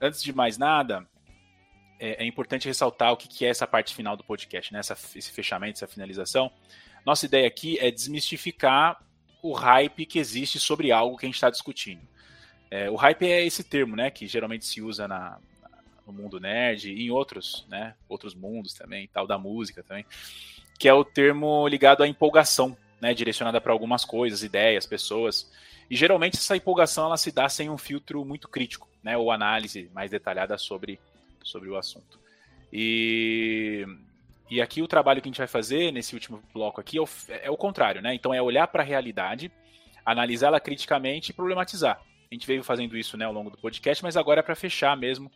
antes de mais nada, é, é importante ressaltar o que, que, é essa parte final do podcast, né? Essa, esse fechamento, essa finalização. Nossa ideia aqui é desmistificar o hype que existe sobre algo que a gente está discutindo. É, o hype é esse termo, né? Que geralmente se usa na, no mundo nerd e em outros, né? Outros mundos também, tal da música também, que é o termo ligado à empolgação, né? Direcionada para algumas coisas, ideias, pessoas. E geralmente essa empolgação ela se dá sem um filtro muito crítico, né? Ou análise mais detalhada sobre, sobre o assunto. E, e aqui o trabalho que a gente vai fazer nesse último bloco aqui é o, é o contrário, né? Então é olhar para a realidade, analisá-la criticamente e problematizar. A gente veio fazendo isso né, ao longo do podcast, mas agora é para fechar mesmo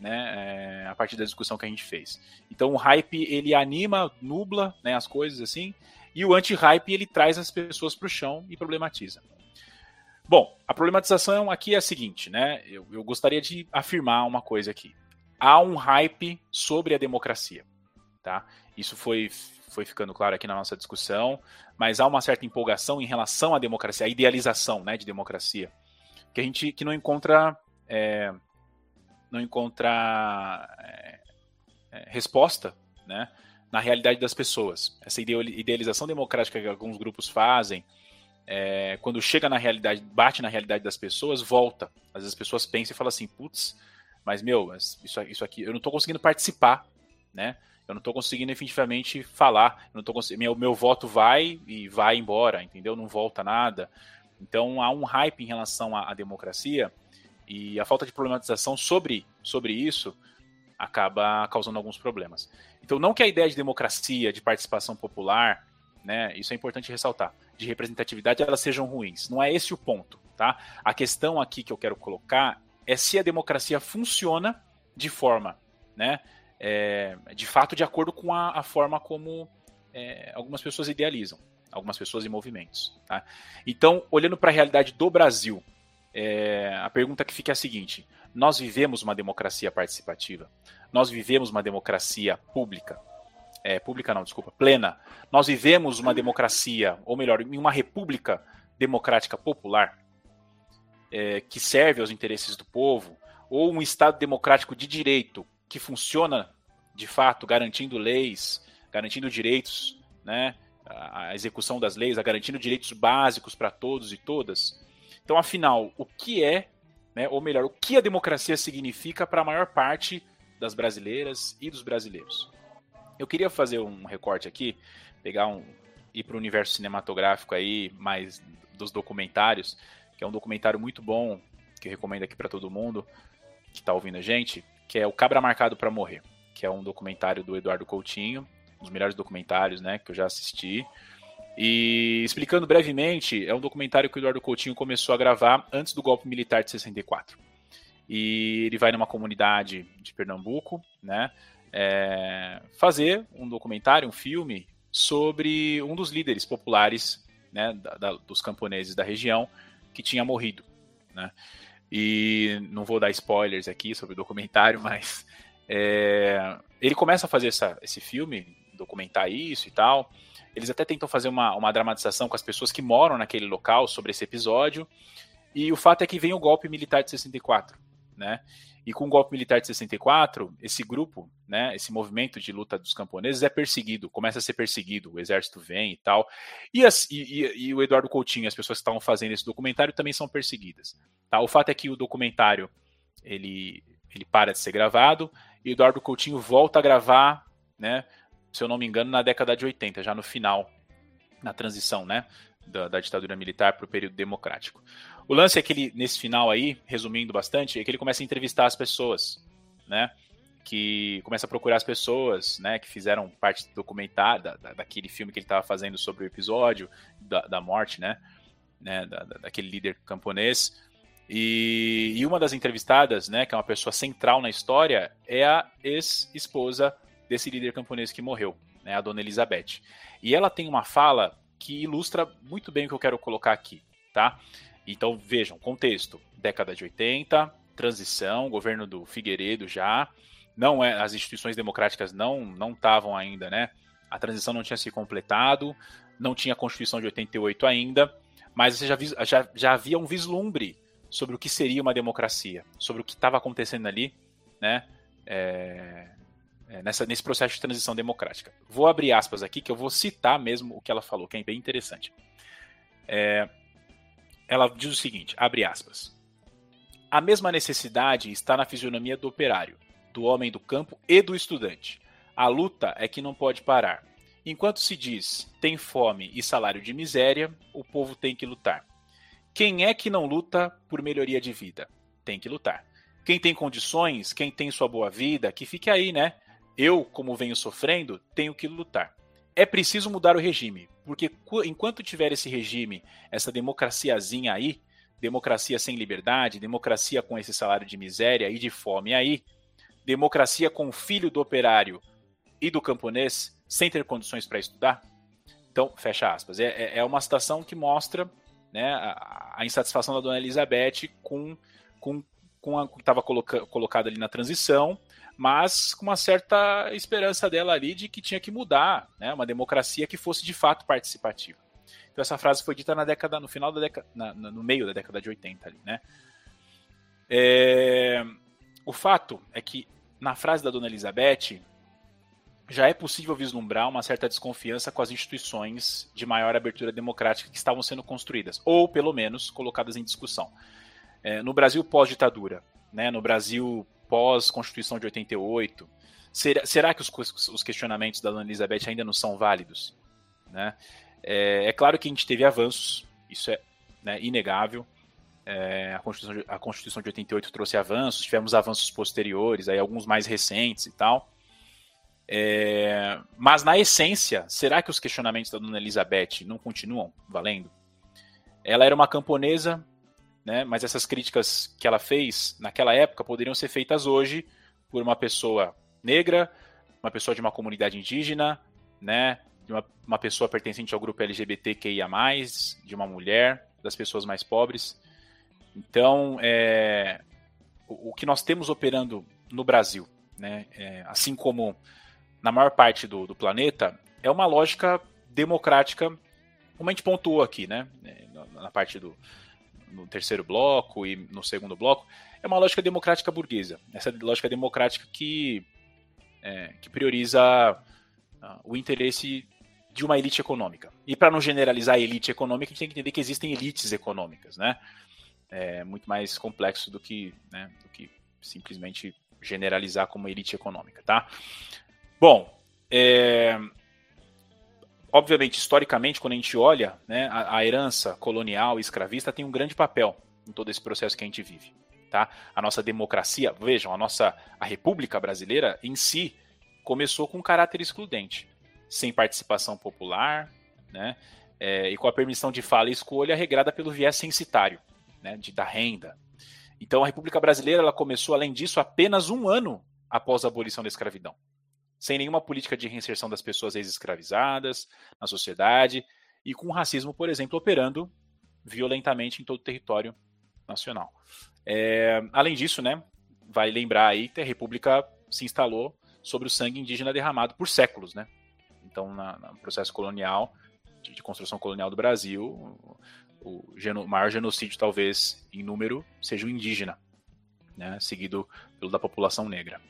né, é, a partir da discussão que a gente fez. Então o hype ele anima, nubla né, as coisas assim, e o anti-hype ele traz as pessoas para o chão e problematiza. Bom, a problematização aqui é a seguinte, né? Eu, eu gostaria de afirmar uma coisa aqui. Há um hype sobre a democracia, tá? Isso foi, foi ficando claro aqui na nossa discussão, mas há uma certa empolgação em relação à democracia, a idealização, né, de democracia, que a gente que não encontra é, não encontra é, é, resposta, né, na realidade das pessoas. Essa idealização democrática que alguns grupos fazem, é, quando chega na realidade, bate na realidade das pessoas, volta. Às vezes as pessoas pensam e falam assim, putz, mas meu, isso, isso aqui, eu não estou conseguindo participar, né? Eu não estou conseguindo efetivamente falar, eu não tô meu, meu voto vai e vai embora, entendeu? Não volta nada. Então há um hype em relação à, à democracia e a falta de problematização sobre, sobre isso acaba causando alguns problemas. Então não que a ideia de democracia, de participação popular, né, isso é importante ressaltar, de representatividade elas sejam ruins. Não é esse o ponto, tá? A questão aqui que eu quero colocar é se a democracia funciona de forma, né, é, de fato, de acordo com a, a forma como é, algumas pessoas idealizam, algumas pessoas e movimentos. Tá? Então, olhando para a realidade do Brasil, é, a pergunta que fica é a seguinte: nós vivemos uma democracia participativa? Nós vivemos uma democracia pública? é, pública não, desculpa, plena. Nós vivemos uma democracia, ou melhor, uma república democrática popular é, que serve aos interesses do povo, ou um Estado democrático de direito que funciona de fato, garantindo leis, garantindo direitos, né, a execução das leis, a garantindo direitos básicos para todos e todas. Então, afinal, o que é, né, ou melhor, o que a democracia significa para a maior parte das brasileiras e dos brasileiros? Eu queria fazer um recorte aqui, pegar um ir para o universo cinematográfico aí, mais dos documentários, que é um documentário muito bom que eu recomendo aqui para todo mundo que está ouvindo a gente, que é o Cabra Marcado para Morrer, que é um documentário do Eduardo Coutinho, um dos melhores documentários, né, que eu já assisti. E explicando brevemente, é um documentário que o Eduardo Coutinho começou a gravar antes do golpe militar de 64. E ele vai numa comunidade de Pernambuco, né, é, fazer um documentário, um filme sobre um dos líderes populares né, da, da, dos camponeses da região que tinha morrido. Né? E não vou dar spoilers aqui sobre o documentário, mas é, ele começa a fazer essa, esse filme, documentar isso e tal. Eles até tentam fazer uma, uma dramatização com as pessoas que moram naquele local sobre esse episódio. E o fato é que vem o golpe militar de 64, né? E com o golpe militar de 64, esse grupo, né, esse movimento de luta dos camponeses é perseguido, começa a ser perseguido, o exército vem e tal. E, as, e, e o Eduardo Coutinho, as pessoas que estavam fazendo esse documentário também são perseguidas. Tá? O fato é que o documentário ele, ele para de ser gravado e Eduardo Coutinho volta a gravar, né, se eu não me engano, na década de 80, já no final, na transição, né, da, da ditadura militar para o período democrático. O lance é que ele, nesse final aí, resumindo bastante, é que ele começa a entrevistar as pessoas, né? Que começa a procurar as pessoas, né? Que fizeram parte documentária da, daquele filme que ele estava fazendo sobre o episódio da, da morte, né? né da, daquele líder camponês. E, e, uma das entrevistadas, né? Que é uma pessoa central na história, é a ex-esposa desse líder camponês que morreu, né? A dona Elizabeth. E ela tem uma fala que ilustra muito bem o que eu quero colocar aqui, tá? Então vejam, contexto: década de 80, transição, governo do Figueiredo já, não é, as instituições democráticas não não estavam ainda, né? A transição não tinha se completado, não tinha a Constituição de 88 ainda, mas você já, já, já havia um vislumbre sobre o que seria uma democracia, sobre o que estava acontecendo ali, né? É, é, nessa, nesse processo de transição democrática. Vou abrir aspas aqui, que eu vou citar mesmo o que ela falou, que é bem interessante. É, ela diz o seguinte, abre aspas. A mesma necessidade está na fisionomia do operário, do homem do campo e do estudante. A luta é que não pode parar. Enquanto se diz tem fome e salário de miséria, o povo tem que lutar. Quem é que não luta por melhoria de vida? Tem que lutar. Quem tem condições, quem tem sua boa vida, que fique aí, né? Eu, como venho sofrendo, tenho que lutar. É preciso mudar o regime, porque enquanto tiver esse regime, essa democraciazinha aí, democracia sem liberdade, democracia com esse salário de miséria e de fome aí, democracia com o filho do operário e do camponês sem ter condições para estudar. Então, fecha aspas. É, é, é uma citação que mostra né, a, a, insatisfação da dona Elizabeth com, com, com a que estava coloca, colocada ali na transição mas com uma certa esperança dela ali de que tinha que mudar, né, uma democracia que fosse de fato participativa. Então essa frase foi dita na década, no final da década, na, no meio da década de 80 ali, né? É, o fato é que na frase da Dona Elizabeth já é possível vislumbrar uma certa desconfiança com as instituições de maior abertura democrática que estavam sendo construídas, ou pelo menos colocadas em discussão. É, no Brasil pós-ditadura, né, no Brasil pós-Constituição de 88? Será, será que os, os, questionamentos da Dona Elizabeth ainda não são válidos? Né? É, é, claro que a gente teve avanços, isso é né, inegável. É, a, Constituição de, a Constituição de 88 trouxe avanços, tivemos avanços posteriores, aí alguns mais recentes e tal. É, mas na essência, será que os questionamentos da Dona Elizabeth não continuam valendo? Ela era uma camponesa né? Mas essas críticas que ela fez naquela época poderiam ser feitas hoje por uma pessoa negra, uma pessoa de uma comunidade indígena, né? De uma, uma pessoa pertencente ao grupo LGBTQIA+, de uma mulher, das pessoas mais pobres. Então, é, o, o que nós temos operando no Brasil, né? É, assim como na maior parte do, do planeta, é uma lógica democrática, como a gente pontuou aqui, né? É, na parte do, no terceiro bloco e no segundo bloco, é uma lógica democrática burguesa. Essa lógica democrática que, é, que prioriza uh, o interesse de uma elite econômica. E para não generalizar a elite econômica, a gente tem que entender que existem elites econômicas, né? É muito mais complexo do que, né, do que simplesmente generalizar como elite econômica, tá? Bom, é, obviamente, historicamente, quando a gente olha, né, a, a, herança colonial e escravista tem um grande papel em todo esse processo que a gente vive. Tá? A nossa democracia, vejam, a nossa a República Brasileira em si começou com um caráter excludente, sem participação popular, né, é, e com a permissão de fala e escolha regrada pelo viés censitário, né, de, da renda. Então, a República Brasileira ela começou, além disso, apenas um ano após a abolição da escravidão sem nenhuma política de reinserção das pessoas ex-escravizadas na sociedade e com o racismo, por exemplo, operando violentamente em todo o território nacional. É, além disso, né, vai lembrar aí que a República se instalou sobre o sangue indígena derramado por séculos, né? Então, no processo colonial, de, de, construção colonial do Brasil, o, o geno, maior genocídio, talvez, em número, seja o indígena, né, seguido pelo da população negra.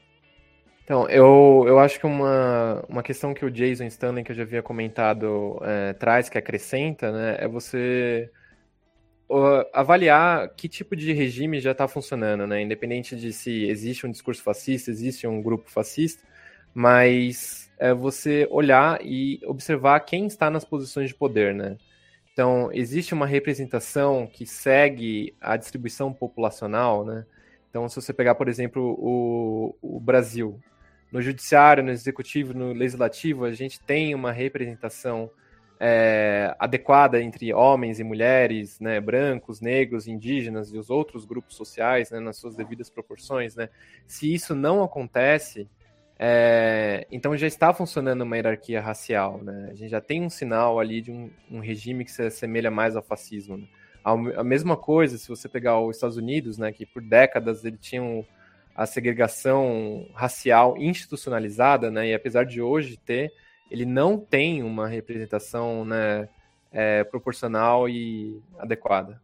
Então, eu, eu acho que uma, uma questão que o Jason Stanley, que eu já havia comentado, é, traz, que acrescenta, né, é você avaliar que tipo de regime já está funcionando, né, independente de se existe um discurso fascista, existe um grupo fascista, mas é você olhar e observar quem está nas posições de poder, né. Então, existe uma representação que segue a distribuição populacional, né, então, se você pegar, por exemplo, o, o Brasil, no judiciário, no executivo, no legislativo, a gente tem uma representação é, adequada entre homens e mulheres, né, brancos, negros, indígenas e os outros grupos sociais, né, nas suas devidas proporções, né? Se isso não acontece, é, então já está funcionando uma hierarquia racial, né? A gente já tem um sinal ali de um, um regime que se assemelha mais ao fascismo. Né? A, a, mesma coisa, se você pegar os Estados Unidos, né, que por décadas ele tinha um, a segregação racial institucionalizada, né? E apesar de hoje ter, ele não tem uma representação né, é, proporcional e adequada.